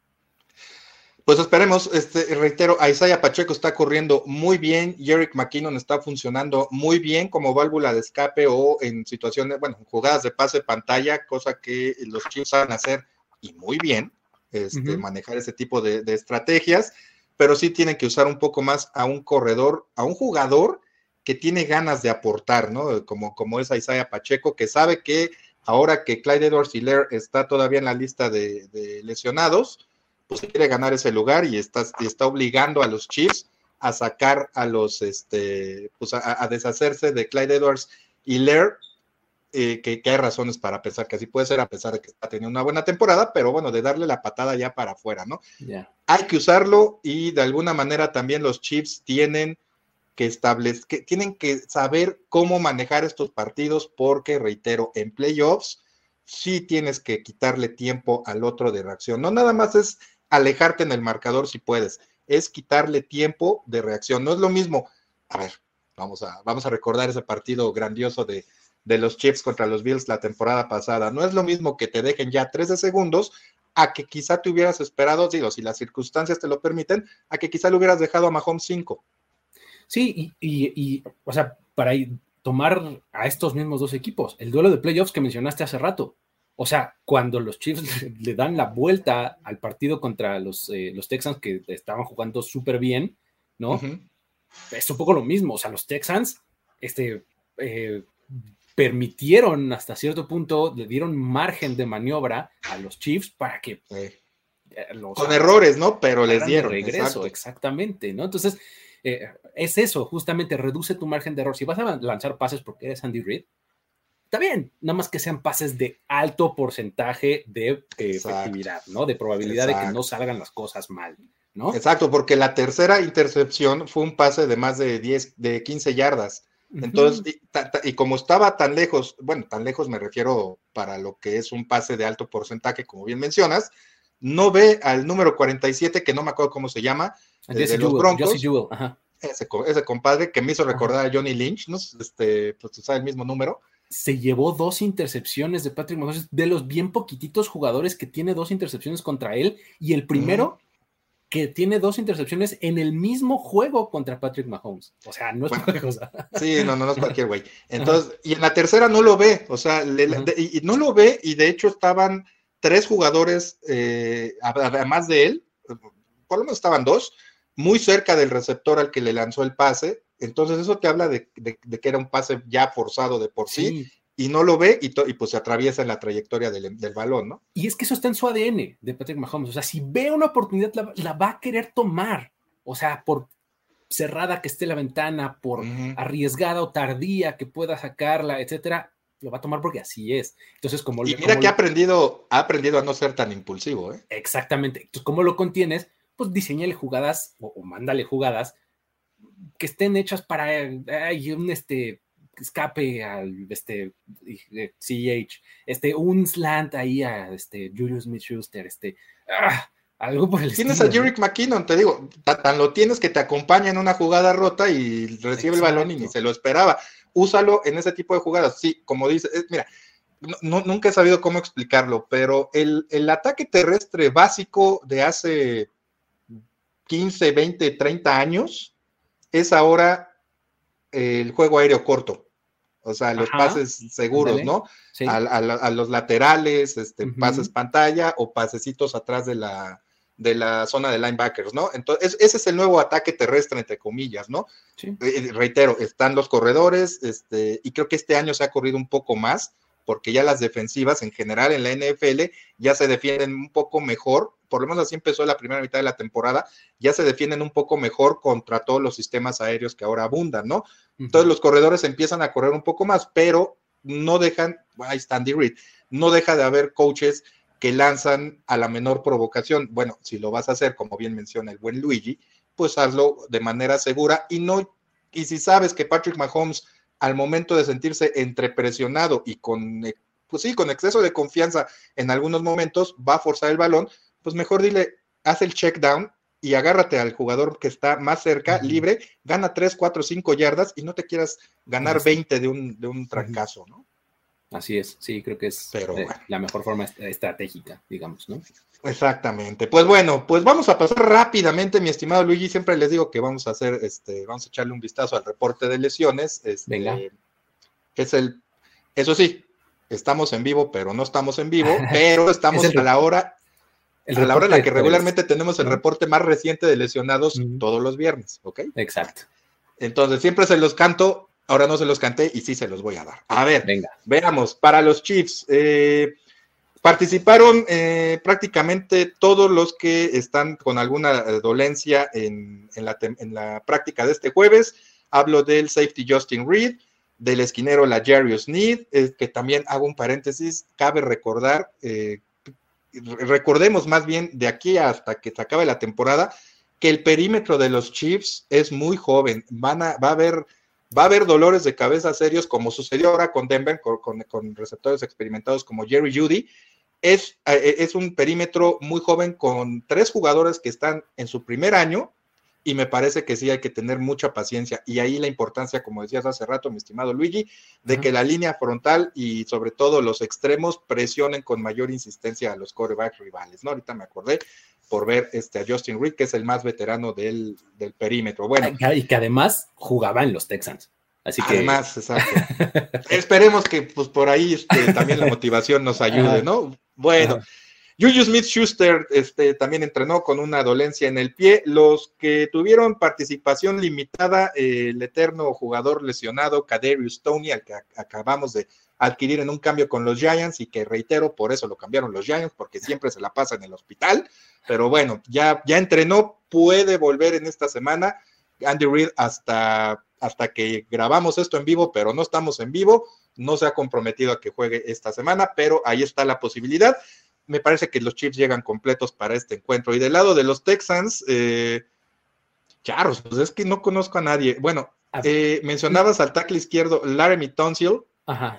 Pues esperemos, este, reitero, Isaiah Pacheco está corriendo muy bien, Eric McKinnon está funcionando muy bien como válvula de escape o en situaciones, bueno, jugadas de pase pantalla, cosa que los Chiefs saben hacer y muy bien, este, manejar ese tipo de, de estrategias pero sí tienen que usar un poco más a un corredor, a un jugador que tiene ganas de aportar, ¿no? Como, como es Isaiah Pacheco, que sabe que ahora que Clyde Edwards Hiller está todavía en la lista de, lesionados, pues quiere ganar ese lugar y está, está obligando a los Chiefs a sacar a los, este, pues a, deshacerse de Clyde Edwards Hiller eh, que, hay razones para pensar que así puede ser, a pesar de que está teniendo una buena temporada, pero bueno, de darle la patada ya para afuera, ¿no? Hay que usarlo y de alguna manera también los Chiefs tienen que establecer, que tienen que saber cómo manejar estos partidos, porque reitero, en playoffs sí tienes que quitarle tiempo al otro de reacción. No nada más es alejarte en el marcador si puedes, es quitarle tiempo de reacción. No es lo mismo. A ver, vamos a, vamos a recordar ese partido grandioso de, de los Chiefs contra los Bills la temporada pasada. No es lo mismo que te dejen ya 13 segundos a que quizá te hubieras esperado, digo, si las circunstancias te lo permiten, a que quizá le hubieras dejado a Mahomes 5. Sí, y, o sea, para tomar a estos mismos dos equipos, el duelo de playoffs que mencionaste hace rato. O sea, cuando los Chiefs le dan la vuelta al partido contra los, eh, los Texans que estaban jugando súper bien, ¿no? Es un poco lo mismo. O sea, los Texans este, eh, permitieron hasta cierto punto, le dieron margen de maniobra a los Chiefs para que eh, con errores, ¿no? Pero les dieron. regreso, exactamente, ¿no? Entonces, eh, es eso, justamente reduce tu margen de error. Si vas a lanzar pases porque eres Andy Reid, está bien, nada más que sean pases de alto porcentaje de eh, efectividad, ¿no? De probabilidad de que no salgan las cosas mal, ¿no? Exacto, porque la tercera intercepción fue un pase de más de 10, de 15 yardas. Entonces, y, como estaba tan lejos, bueno, tan lejos me refiero para lo que es un pase de alto porcentaje, como bien mencionas, no ve al número 47, que no me acuerdo cómo se llama, de, los Broncos. Ese, ese, compadre que me hizo recordar a Johnny Lynch, ¿no? Este, pues sabe el mismo número. Se llevó dos intercepciones de Patrick Mahomes, de los bien poquititos jugadores que tiene dos intercepciones contra él, y el primero que tiene dos intercepciones en el mismo juego contra Patrick Mahomes. O sea, no es cualquier cosa. Sí, no, no, es cualquier güey. Entonces, y en la tercera no lo ve, o sea, y no lo ve, y de hecho estaban tres jugadores, eh, además de él, por lo menos estaban dos, muy cerca del receptor al que le lanzó el pase. Entonces eso te habla de, que era un pase ya forzado de por sí, y no lo ve y, pues se atraviesa en la trayectoria del, balón, ¿no? Y es que eso está en su ADN de Patrick Mahomes. O sea, si ve una oportunidad, la, va a querer tomar. O sea, por cerrada que esté la ventana, por arriesgada o tardía que pueda sacarla, etcétera, lo va a tomar porque así es. Entonces, como Y mira que ha aprendido, ha aprendido a no ser tan impulsivo, ¿eh? Exactamente. Entonces, ¿cómo lo contienes? Pues diseñale jugadas o, mándale jugadas que estén hechas para hay un este escape al este CH, este un slant ahí a este Julius Smith Schuster, este ah, algo por el Tienes a Jerick McKinnon, te digo, tan lo tienes que te acompaña en una jugada rota y recibe el balón y ni se lo esperaba úsalo en ese tipo de jugadas. Sí, como dice, mira, nunca he sabido cómo explicarlo, pero el, ataque terrestre básico de hace 15, 20, 30 años es ahora el juego aéreo corto. O sea, los pases seguros, ¿no? A, los laterales, este, pases pantalla o pasecitos atrás de la, de la zona de linebackers, ¿no? Entonces, ese es el nuevo ataque terrestre, entre comillas, ¿no? Sí. Eh, reitero, están los corredores, este, y creo que este año se ha corrido un poco más, porque ya las defensivas en general en la NFL ya se defienden un poco mejor, por lo menos así empezó la primera mitad de la temporada, ya se defienden un poco mejor contra todos los sistemas aéreos que ahora abundan, ¿no? Entonces los corredores empiezan a correr un poco más, pero no dejan, ahí está Andy Reid, no deja de haber coaches que lanzan a la menor provocación. Bueno, si lo vas a hacer, como bien menciona el buen Luigi, pues hazlo de manera segura y no, y si sabes que Patrick Mahomes al momento de sentirse entrepresionado y con, eh, pues sí, con exceso de confianza en algunos momentos, va a forzar el balón, pues mejor dile, haz el check down y agárrate al jugador que está más cerca, libre, gana 3, 4, 5 yardas y no te quieras ganar 20 de un, de un trancazo, ¿no? Así es, sí, creo que es eh, la mejor forma estratégica, digamos, ¿no? Exactamente. Pues bueno, pues vamos a pasar rápidamente, mi estimado Luigi. Siempre les digo que vamos a hacer, este, vamos a echarle un vistazo al reporte de lesiones. Este, Venga. Es el, eso sí, estamos en vivo, pero no estamos en vivo, pero estamos a la hora, a la hora en la que regularmente tenemos el reporte más reciente de lesionados todos los viernes, ¿ok? Exacto. Entonces, siempre se los canto Ahora no se los canté y sí se los voy a dar. A ver, Venga. veamos. Para los Chiefs, eh, participaron eh, prácticamente todos los que están con alguna eh, dolencia en, la, práctica de este jueves. Hablo del safety Justin Reed, del esquinero la Jarius Need, que también hago un paréntesis, cabe recordar, recordemos más bien de aquí hasta que se acabe la temporada, que el perímetro de los Chiefs es muy joven. Van a, va a haber Va a haber dolores de cabeza serios, como sucedió ahora con Denver, con, receptores experimentados como Jerry Judy. Es, eh, es, un perímetro muy joven con tres jugadores que están en su primer año y me parece que sí hay que tener mucha paciencia. Y ahí la importancia, como decías hace rato, mi estimado Luigi, de que la línea frontal y sobre todo los extremos presionen con mayor insistencia a los corebacks rivales. ¿no? Ahorita me acordé. por ver este, a Justin Reed, que es el más veterano del, del perímetro. Bueno. Y que además jugaba en los Texans. Así que... Además, exacto. Esperemos que pues por ahí este, también la motivación nos ayude, ¿no? Bueno. Juju Smith Schuster este, también entrenó con una dolencia en el pie. Los que tuvieron participación limitada, el eterno jugador lesionado, Kaderius Tony, al que acabamos de adquirir en un cambio con los Giants y que reitero, por eso lo cambiaron los Giants, porque siempre se la pasa en el hospital. Pero bueno, ya, ya entrenó, puede volver en esta semana. Andy Reid hasta, hasta que grabamos esto en vivo, pero no estamos en vivo, no se ha comprometido a que juegue esta semana, pero ahí está la posibilidad me parece que los Chiefs llegan completos para este encuentro. Y del lado de los Texans, eh, charros, pues es que no conozco a nadie. Bueno, eh, mencionabas al tackle izquierdo Laramie Tonsil,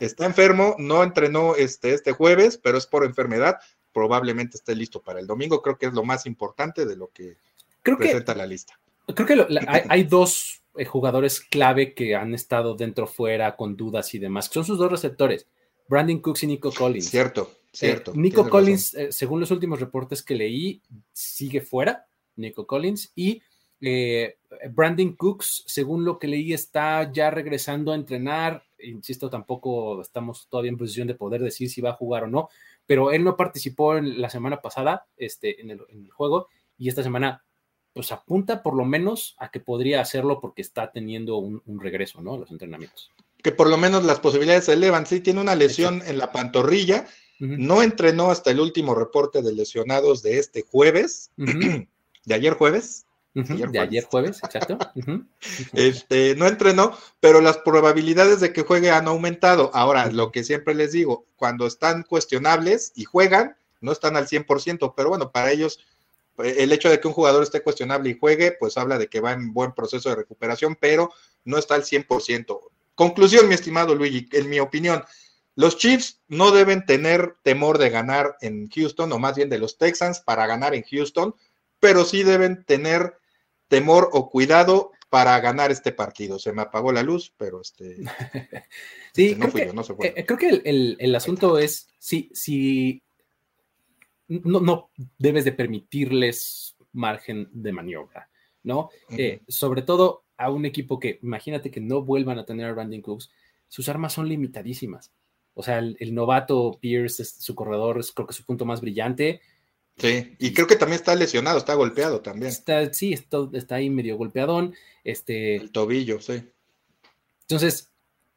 está enfermo, no entrenó este, este jueves, pero es por enfermedad. Probablemente esté listo para el domingo. Creo que es lo más importante de lo que presenta la lista. Creo que hay, dos eh, jugadores clave que han estado dentro fuera con dudas y demás. Son sus dos receptores, Brandon Cooks y Nico Collins. Cierto. Cierto. Nico Collins, eh, según los últimos reportes que leí, sigue fuera, Nico Collins, y eh, Brandon Cooks, según lo que leí, está ya regresando a entrenar. Insisto, tampoco estamos todavía en posición de poder decir si va a jugar o no, pero él no participó en la semana pasada este, en, el, juego y esta semana pues apunta por lo menos a que podría hacerlo porque está teniendo un, regreso, ¿no? A los entrenamientos. Que por lo menos las posibilidades se elevan. Sí, tiene una lesión en la pantorrilla no entrenó hasta el último reporte de lesionados de este jueves, de ayer jueves. De ayer jueves, exacto. este, no entrenó, pero las probabilidades de que juegue han aumentado. Ahora, lo que siempre les digo, cuando están cuestionables y juegan, no están al 100%, pero bueno, para ellos eh, el hecho de que un jugador esté cuestionable y juegue, pues habla de que va en buen proceso de recuperación, pero no está al 100%. Conclusión, mi estimado Luigi, en mi opinión, los Chiefs no deben tener temor de ganar en Houston, o más bien de los Texans para ganar en Houston, pero sí deben tener temor o cuidado para ganar este partido. Se me apagó la luz, pero este. sí, este, no fui yo, no se fue. Eh, creo que el, asunto es si, si no, no, debes de permitirles margen de maniobra, ¿no? Eh, sobre todo a un equipo que, imagínate que no vuelvan a tener a Brandon Cooks, sus armas son limitadísimas. O sea, el, novato Pierce, su corredor, es creo que su punto más brillante. Sí, y, creo que también está lesionado, está golpeado también. Está, sí, está, está ahí medio golpeadón. Este, el tobillo, sí. Entonces,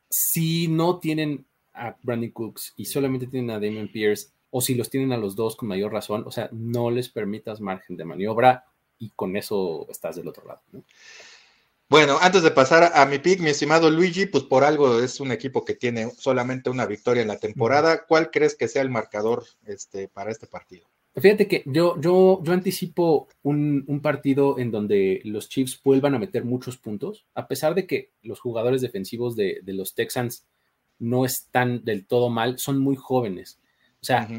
si no tienen a Brandon Cooks y solamente tienen a Damon Pierce, o si los tienen a los dos con mayor razón, o sea, no les permitas margen de maniobra y con eso estás del otro lado. ¿no? Bueno, antes de pasar a, mi pick, mi estimado Luigi, pues por algo es un equipo que tiene solamente una victoria en la temporada. ¿Cuál crees que sea el marcador este, para este partido? Fíjate que yo, yo, yo anticipo un, partido en donde los Chiefs vuelvan a meter muchos puntos, a pesar de que los jugadores defensivos de, los Texans no están del todo mal, son muy jóvenes. O sea,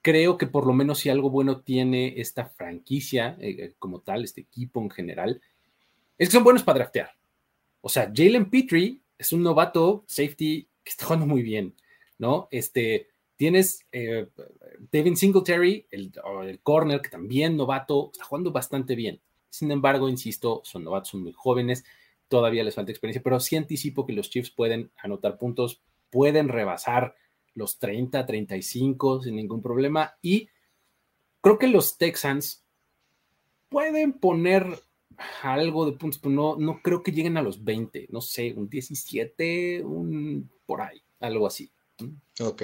creo que por lo menos si algo bueno tiene esta franquicia eh, como tal, este equipo en general, es que son buenos para draftear. O sea, Jalen Petrie es un novato safety que está jugando muy bien, ¿no? Este, tienes eh, Devin Singletary, el, el, corner, que también novato, está jugando bastante bien. Sin embargo, insisto, son novatos, son muy jóvenes, todavía les falta experiencia, pero sí anticipo que los Chiefs pueden anotar puntos, pueden rebasar los 30, 35 sin ningún problema y creo que los Texans pueden poner algo de puntos, pero no, no creo que lleguen a los 20, no sé, un 17, un por ahí, algo así. Ok.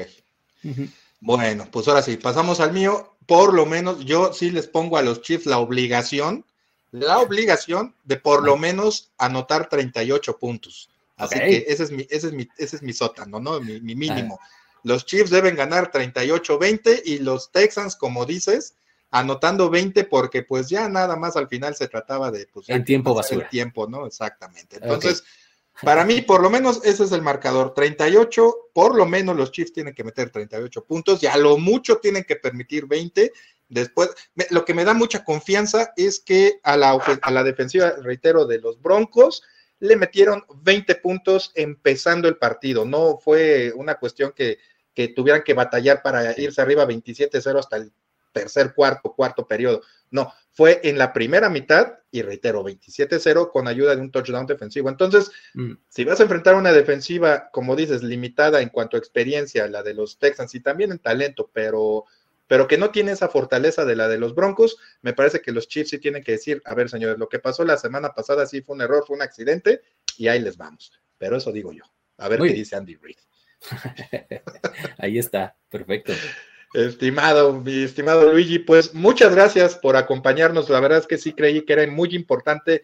Bueno, pues ahora sí, pasamos al mío. Por lo menos yo sí les pongo a los Chiefs la obligación, la obligación de por lo menos anotar 38 puntos. Así que ese es mi, ese es mi, ese es mi sótano, ¿no? Mi, mínimo. Ah. Los Chiefs deben ganar 38-20 y los Texans, como dices, anotando 20 porque pues ya nada más al final se trataba de pues en tiempo basura. El tiempo, ¿no? Exactamente. Entonces, para mí por lo menos ese es el marcador, 38, por lo menos los Chiefs tienen que meter 38 puntos y a lo mucho tienen que permitir 20. Después, lo que me da mucha confianza es que a la, a la defensiva, reitero, de los Broncos, le metieron 20 puntos empezando el partido. No fue una cuestión que, que tuvieran que batallar para irse arriba 27-0 hasta el tercer cuarto, cuarto periodo. No, fue en la primera mitad y reitero, 27-0 con ayuda de un touchdown defensivo. Entonces, mm. si vas a enfrentar una defensiva, como dices, limitada en cuanto a experiencia, la de los Texans y también en talento, pero pero que no tiene esa fortaleza de la de los Broncos, me parece que los Chiefs sí tienen que decir, a ver, señores, lo que pasó la semana pasada sí fue un error, fue un accidente, y ahí les vamos. Pero eso digo yo. A ver qué dice Andy Reid. ahí está, perfecto. Estimado, mi estimado Luigi, pues muchas gracias por acompañarnos. La verdad es que sí creí que era muy importante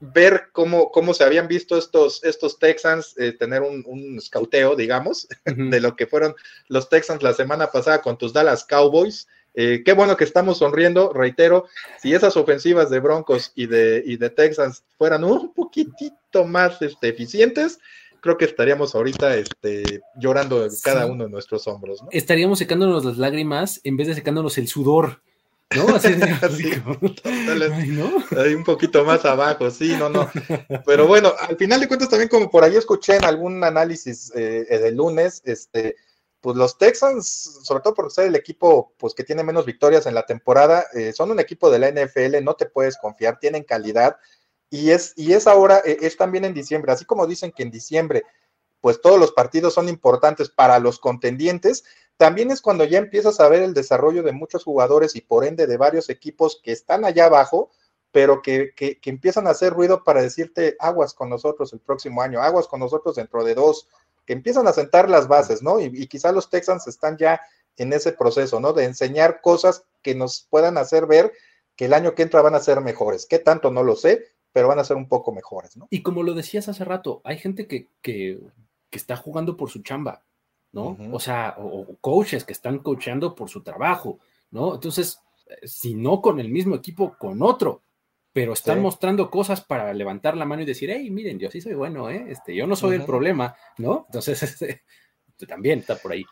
ver cómo, cómo se habían visto estos, estos Texans, eh, tener un, un digamos, de lo que fueron los Texans la semana pasada con tus Dallas Cowboys. Eh, qué bueno que estamos sonriendo, reitero, si esas ofensivas de Broncos y de, y de Texans fueran un poquitito más este, eficientes, creo que estaríamos ahorita este, llorando cada uno de nuestros hombros. Estaríamos secándonos las lágrimas en vez de secándonos el sudor. ¿no? Así, Ahí un poquito más abajo, sí, no, no. Pero bueno, al final de cuentas también como por ahí escuché en algún análisis eh, del lunes, este, pues los Texans, sobre todo por ser el equipo pues que tiene menos victorias en la temporada, eh, son un equipo de la NFL, no te puedes confiar, tienen calidad y es, y es ahora, eh, es también en diciembre, así como dicen que en diciembre pues todos los partidos son importantes para los contendientes, también es cuando ya empiezas a ver el desarrollo de muchos jugadores y por ende de varios equipos que están allá abajo, pero que, que, empiezan a hacer ruido para decirte aguas con nosotros el próximo año, aguas con nosotros dentro de dos, que empiezan a sentar las bases, ¿no? Y, y quizá los Texans están ya en ese proceso, ¿no? De enseñar cosas que nos puedan hacer ver que el año que entra van a ser mejores. ¿Qué tanto? No lo sé, pero van a ser un poco mejores, ¿no? Y como lo decías hace rato, hay gente que, que, que está jugando por su chamba, ¿no? O sea, o, coaches que están coachando por su trabajo, ¿no? Entonces, eh, si no con el mismo equipo, con otro, pero están mostrando cosas para levantar la mano y decir, hey, miren, yo sí soy bueno, ¿eh? Este, yo no soy el problema, ¿no? Entonces, este, también está por ahí.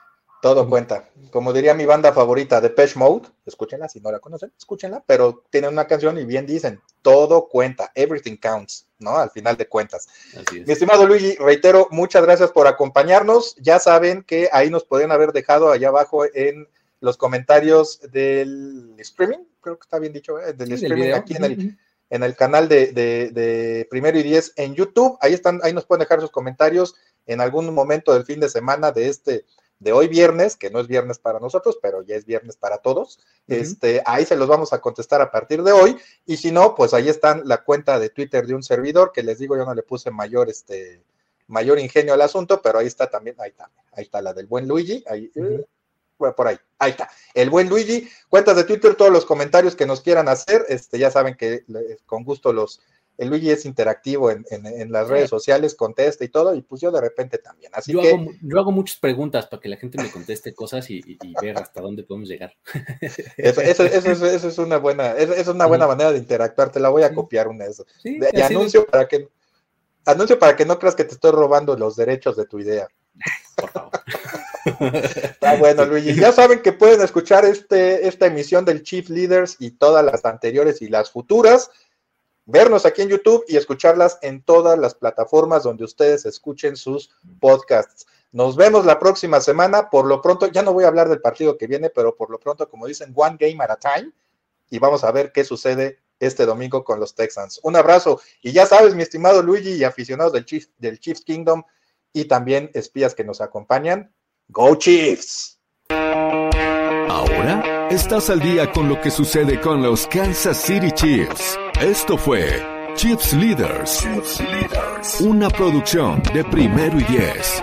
Todo cuenta. Como diría mi banda favorita, Depeche Mode, escúchenla si no la conocen, escúchenla, pero tienen una canción y bien dicen, todo cuenta, everything counts, ¿no? Al final de cuentas. Mi estimado Luigi, reitero, muchas gracias por acompañarnos. Ya saben que ahí nos pueden haber dejado allá abajo en los comentarios del streaming, creo que está bien dicho, ¿eh? del streaming aquí en el, en el canal de, de, Primero y Diez en YouTube. Ahí están, ahí nos pueden dejar sus comentarios en algún momento del fin de semana de este de hoy viernes, que no es viernes para nosotros, pero ya es viernes para todos. Este, ahí se los vamos a contestar a partir de hoy. Y si no, pues ahí están la cuenta de Twitter de un servidor, que les digo, yo no le puse mayor, este, mayor ingenio al asunto, pero ahí está también, ahí está, ahí está la del buen Luigi, ahí, bueno, por ahí, ahí está. El buen Luigi, cuentas de Twitter, todos los comentarios que nos quieran hacer, este, ya saben que con gusto los, el Luigi es interactivo en, las redes sociales, contesta y todo, y pues yo de repente también. Así yo que... Hago, yo hago muchas preguntas para que la gente me conteste cosas y, ver hasta dónde podemos llegar. Eso, es una buena, es una buena manera de interactuar, te la voy a copiar una de esas. y anuncio para que anuncio para que no creas que te estoy robando los derechos de tu idea. Por favor. Está bueno, Luigi. Ya saben que pueden escuchar este, esta emisión del Chief Leaders y todas las anteriores y las futuras vernos aquí en YouTube y escucharlas en todas las plataformas donde ustedes escuchen sus podcasts. Nos vemos la próxima semana. Por lo pronto, ya no voy a hablar del partido que viene, pero por lo pronto, como dicen, one game at a time. Y vamos a ver qué sucede este domingo con los Texans. Un abrazo. Y ya sabes, mi estimado Luigi y aficionados del, del Chiefs Kingdom y también espías que nos acompañan. ¡Go Chiefs! Ahora estás al día con lo que sucede con los Kansas City Chiefs. Esto fue Chips Leaders, una producción de primero y diez.